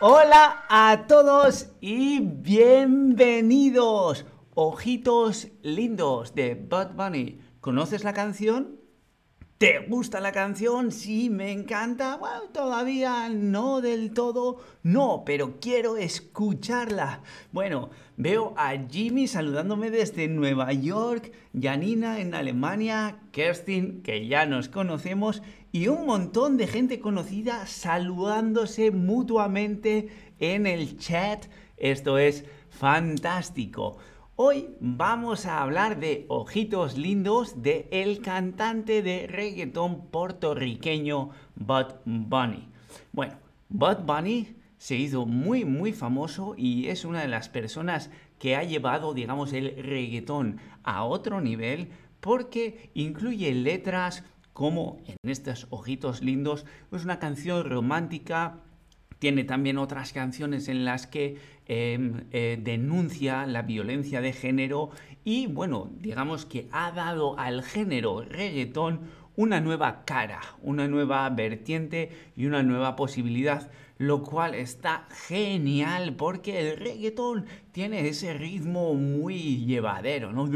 Hola a todos y bienvenidos. Ojitos lindos de Bud Bunny. ¿Conoces la canción? ¿Te gusta la canción? Sí, me encanta. Bueno, todavía no del todo, no, pero quiero escucharla. Bueno, veo a Jimmy saludándome desde Nueva York, Janina en Alemania, Kerstin, que ya nos conocemos, y un montón de gente conocida saludándose mutuamente en el chat. Esto es fantástico. Hoy vamos a hablar de Ojitos Lindos de el cantante de reggaetón puertorriqueño Bud Bunny. Bueno, Bud Bunny se hizo muy muy famoso y es una de las personas que ha llevado, digamos, el reggaetón a otro nivel porque incluye letras como en estos Ojitos Lindos, es una canción romántica tiene también otras canciones en las que em, eh, denuncia la violencia de género y bueno, digamos que ha dado al género reggaetón una nueva cara, una nueva vertiente y una nueva posibilidad, lo cual está genial porque el reggaetón tiene ese ritmo muy llevadero, ¿no?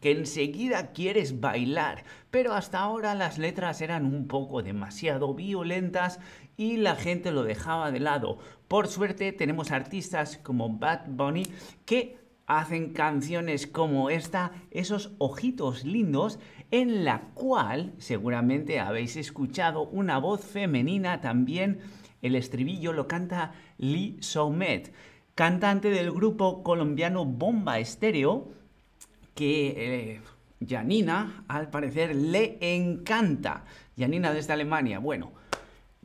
que enseguida quieres bailar, pero hasta ahora las letras eran un poco demasiado violentas y la gente lo dejaba de lado. Por suerte tenemos artistas como Bad Bunny que hacen canciones como esta, esos ojitos lindos, en la cual seguramente habéis escuchado una voz femenina también. El estribillo lo canta Lee Soumet, cantante del grupo colombiano Bomba Estéreo, que Janina, al parecer, le encanta. Janina desde Alemania. Bueno,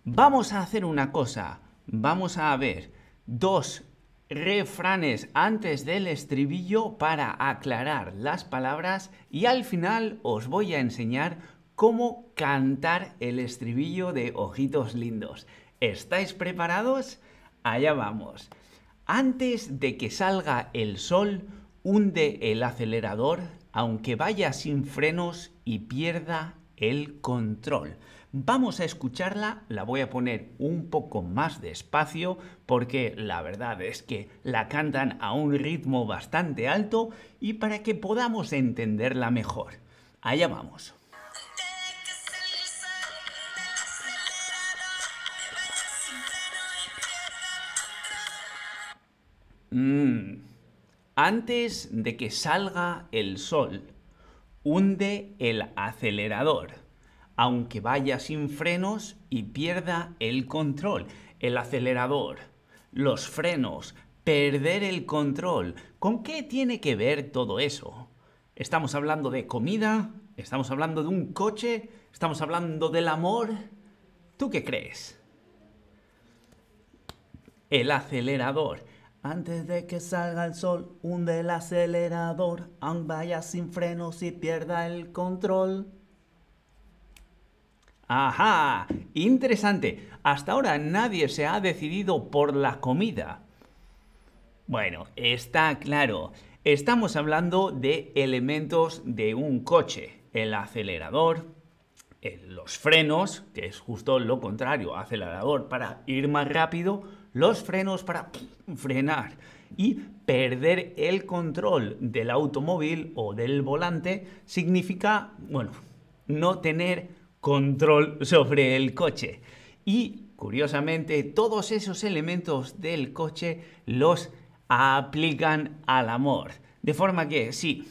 vamos a hacer una cosa. Vamos a ver dos refranes antes del estribillo para aclarar las palabras y al final os voy a enseñar cómo cantar el estribillo de Ojitos Lindos. ¿Estáis preparados? Allá vamos. Antes de que salga el sol, hunde el acelerador aunque vaya sin frenos y pierda el control. Vamos a escucharla, la voy a poner un poco más despacio porque la verdad es que la cantan a un ritmo bastante alto y para que podamos entenderla mejor. Allá vamos. Mmm antes de que salga el sol, hunde el acelerador, aunque vaya sin frenos y pierda el control. El acelerador, los frenos, perder el control. ¿Con qué tiene que ver todo eso? ¿Estamos hablando de comida? ¿Estamos hablando de un coche? ¿Estamos hablando del amor? ¿Tú qué crees? El acelerador antes de que salga el sol, hunde el acelerador, aun vaya sin frenos y pierda el control. ¡Ajá! Interesante. Hasta ahora nadie se ha decidido por la comida. Bueno, está claro. Estamos hablando de elementos de un coche. El acelerador, los frenos, que es justo lo contrario, acelerador para ir más rápido, los frenos para frenar y perder el control del automóvil o del volante significa, bueno, no tener control sobre el coche. Y curiosamente, todos esos elementos del coche los aplican al amor. De forma que sí,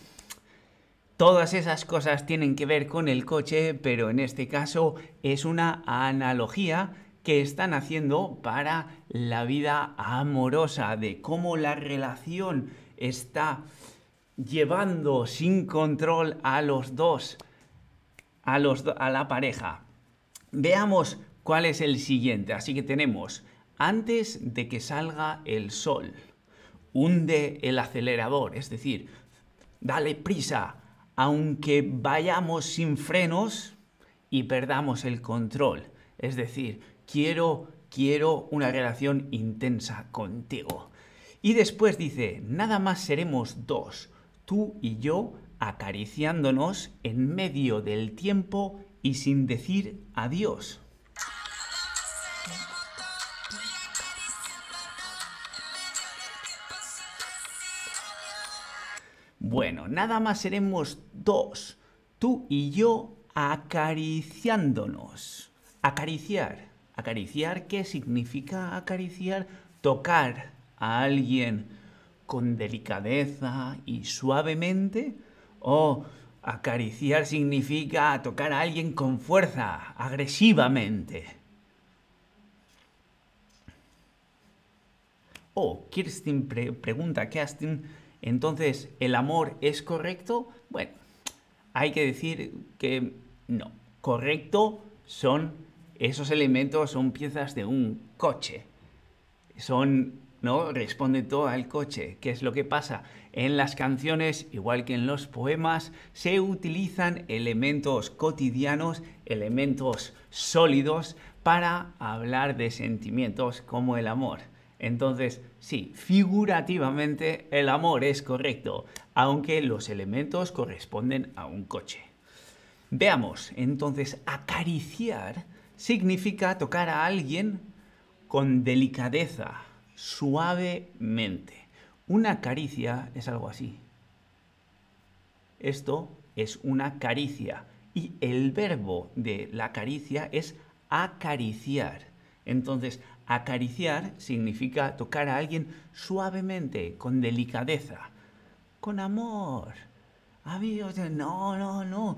todas esas cosas tienen que ver con el coche, pero en este caso es una analogía que están haciendo para la vida amorosa, de cómo la relación está llevando sin control a los dos, a, los a la pareja. Veamos cuál es el siguiente. Así que tenemos, antes de que salga el sol, hunde el acelerador, es decir, dale prisa, aunque vayamos sin frenos y perdamos el control. Es decir, quiero quiero una relación intensa contigo. Y después dice, nada más seremos dos, tú y yo acariciándonos en medio del tiempo y sin decir adiós. Bueno, nada más seremos dos, tú y yo acariciándonos. Acariciar. Acariciar, ¿qué significa acariciar? Tocar a alguien con delicadeza y suavemente. O acariciar significa tocar a alguien con fuerza, agresivamente. Oh, Kirsten pregunta, Kirsten, entonces, ¿el amor es correcto? Bueno, hay que decir que no. Correcto son esos elementos, son piezas de un coche. Son, ¿no? Responde todo al coche. ¿Qué es lo que pasa? En las canciones, igual que en los poemas, se utilizan elementos cotidianos, elementos sólidos, para hablar de sentimientos como el amor. Entonces, sí, figurativamente el amor es correcto, aunque los elementos corresponden a un coche. Veamos, entonces, acariciar significa tocar a alguien con delicadeza, suavemente. Una caricia es algo así. Esto es una caricia y el verbo de la caricia es acariciar. Entonces, Acariciar significa tocar a alguien suavemente, con delicadeza, con amor. Amigos, no, no, no.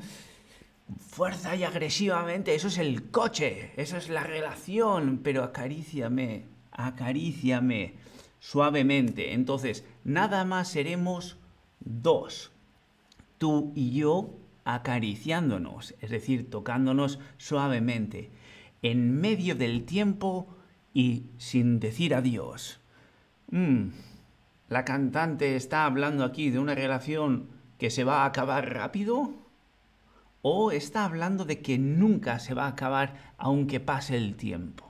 Fuerza y agresivamente, eso es el coche, eso es la relación, pero acaríciame, acaríciame suavemente. Entonces, nada más seremos dos. Tú y yo acariciándonos, es decir, tocándonos suavemente. En medio del tiempo y sin decir adiós. Mm, ¿La cantante está hablando aquí de una relación que se va a acabar rápido? ¿O está hablando de que nunca se va a acabar aunque pase el tiempo?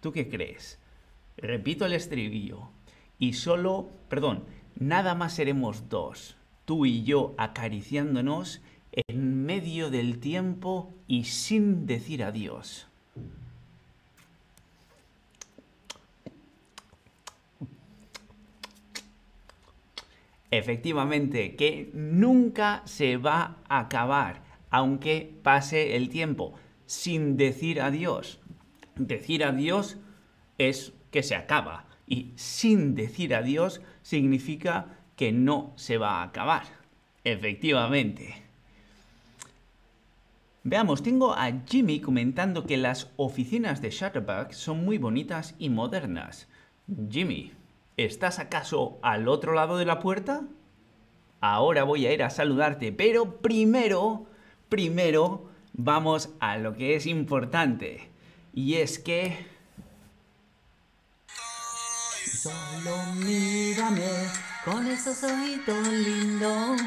¿Tú qué crees? Repito el estribillo. Y solo, perdón, nada más seremos dos, tú y yo acariciándonos en medio del tiempo y sin decir adiós. Efectivamente, que nunca se va a acabar, aunque pase el tiempo, sin decir adiós. Decir adiós es que se acaba y sin decir adiós significa que no se va a acabar. Efectivamente. Veamos, tengo a Jimmy comentando que las oficinas de Shutterbug son muy bonitas y modernas. Jimmy, ¿Estás acaso al otro lado de la puerta? Ahora voy a ir a saludarte, pero primero, primero vamos a lo que es importante. Y es que... Solo mírame con esos ojitos lindos,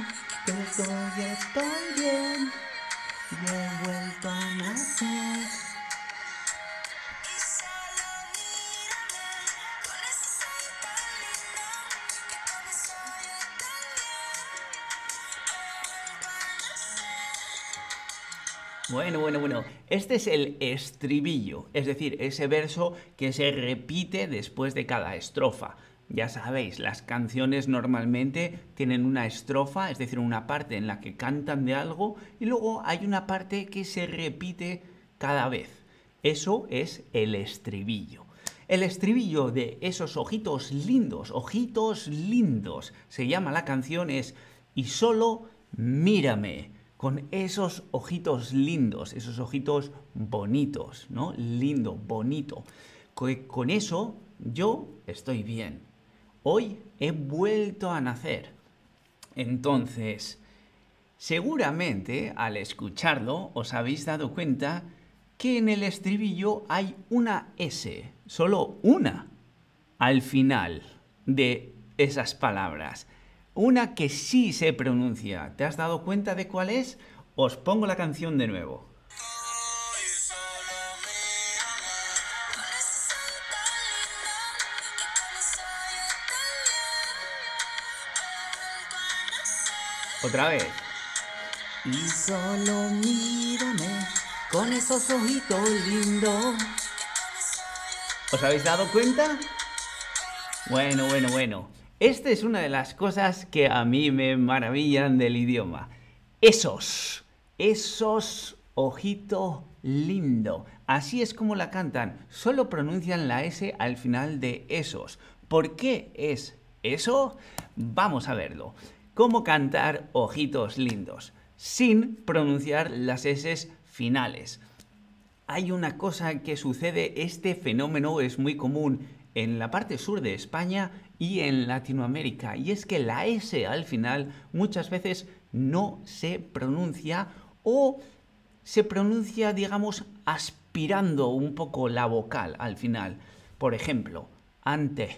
que estoy, estoy bien, y vuelto a nacer. Bueno, bueno, bueno. Este es el estribillo, es decir, ese verso que se repite después de cada estrofa. Ya sabéis, las canciones normalmente tienen una estrofa, es decir, una parte en la que cantan de algo, y luego hay una parte que se repite cada vez. Eso es el estribillo. El estribillo de esos ojitos lindos, ojitos lindos, se llama la canción es Y solo mírame con esos ojitos lindos, esos ojitos bonitos, ¿no? Lindo, bonito. Con eso yo estoy bien. Hoy he vuelto a nacer. Entonces, seguramente al escucharlo os habéis dado cuenta que en el estribillo hay una S, solo una, al final de esas palabras. Una que sí se pronuncia. ¿Te has dado cuenta de cuál es? Os pongo la canción de nuevo. Otra vez. Y solo mírame con esos ojitos lindos. ¿Os habéis dado cuenta? Bueno, bueno, bueno. Esta es una de las cosas que a mí me maravillan del idioma. Esos, esos ojitos lindo. Así es como la cantan. Solo pronuncian la S al final de esos. ¿Por qué es eso? Vamos a verlo. ¿Cómo cantar ojitos lindos? Sin pronunciar las S finales. Hay una cosa que sucede, este fenómeno es muy común en la parte sur de España y en Latinoamérica, y es que la S al final muchas veces no se pronuncia o se pronuncia, digamos, aspirando un poco la vocal al final. Por ejemplo, ante,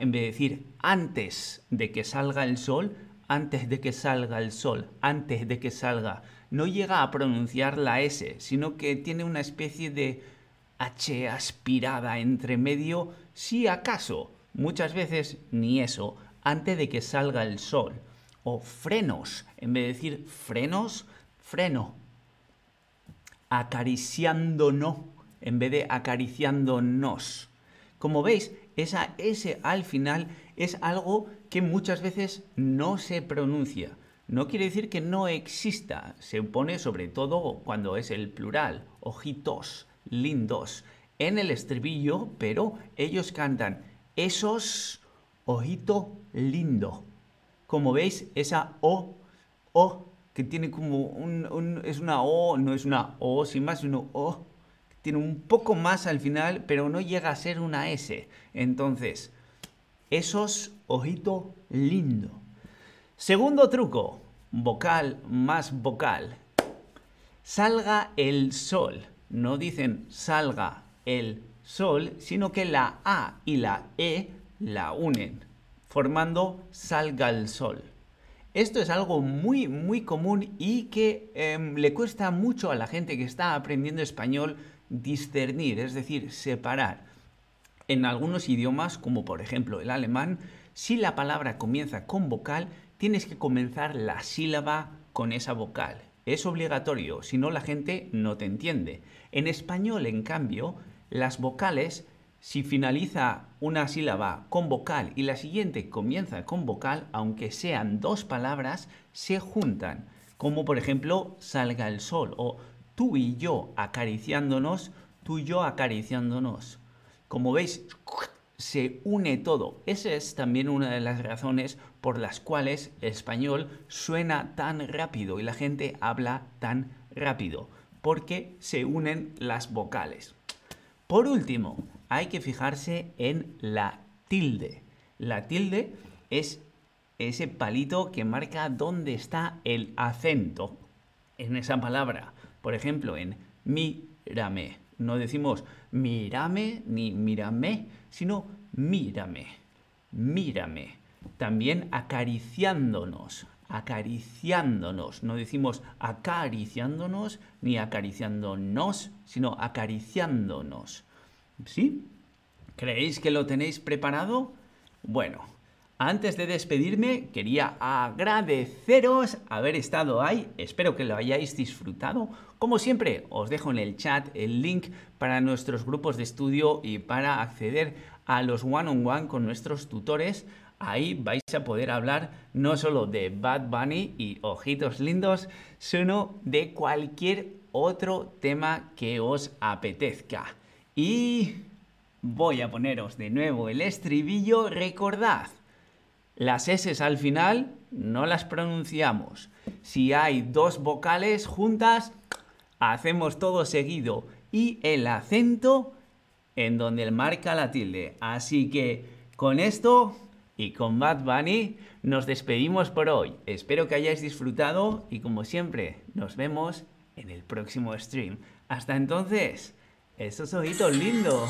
en vez de decir antes de que salga el sol, antes de que salga el sol, antes de que salga, no llega a pronunciar la S, sino que tiene una especie de H aspirada entre medio, si acaso, muchas veces ni eso, antes de que salga el sol. O frenos, en vez de decir frenos, freno, acariciándonos en vez de acariciándonos. Como veis, esa S al final es algo que muchas veces no se pronuncia. No quiere decir que no exista, se pone sobre todo cuando es el plural, ojitos, lindos, en el estribillo, pero ellos cantan esos ojito lindo. Como veis, esa O, O que tiene como un, es una O, no es una O, sin más, una O, tiene un poco más al final, pero no llega a ser una S. Entonces, esos ojito lindo. Segundo truco, vocal más vocal. Salga el sol. No dicen salga el sol, sino que la A y la E la unen, formando salga el sol. Esto es algo muy, muy común y que em, le cuesta mucho a la gente que está aprendiendo español discernir, es decir, separar. En algunos idiomas, como por ejemplo el alemán, si la palabra comienza con vocal, tienes que comenzar la sílaba con esa vocal. Es obligatorio, si no la gente no te entiende. En español, en cambio, las vocales si finaliza una sílaba con vocal y la siguiente comienza con vocal, aunque sean dos palabras, se juntan. Como por ejemplo, salga el sol o tú y yo acariciándonos, tú y yo acariciándonos. Como veis, se une todo. Esa es también una de las razones por las cuales el español suena tan rápido y la gente habla tan rápido, porque se unen las vocales. Por último, hay que fijarse en la tilde. La tilde es ese palito que marca dónde está el acento en esa palabra. Por ejemplo, en mírame. No decimos mírame ni mírame, sino mírame. Mírame. También acariciándonos. Acariciándonos. No decimos acariciándonos ni acariciándonos, sino acariciándonos. ¿Sí? ¿Creéis que lo tenéis preparado? Bueno, antes de despedirme, quería agradeceros haber estado ahí. Espero que lo hayáis disfrutado. Como siempre, os dejo en el chat el link para nuestros grupos de estudio y para acceder a los one-on-one con nuestros tutores. Ahí vais a poder hablar no solo de Bad Bunny y ojitos lindos, sino de cualquier otro tema que os apetezca. Y voy a poneros de nuevo el estribillo. Recordad, las S al final no las pronunciamos. Si hay dos vocales juntas, hacemos todo seguido. Y el acento en donde marca la tilde. Así que con esto y con Bad Bunny nos despedimos por hoy. Espero que hayáis disfrutado y como siempre nos vemos en el próximo stream. Hasta entonces. Esos ojitos lindos.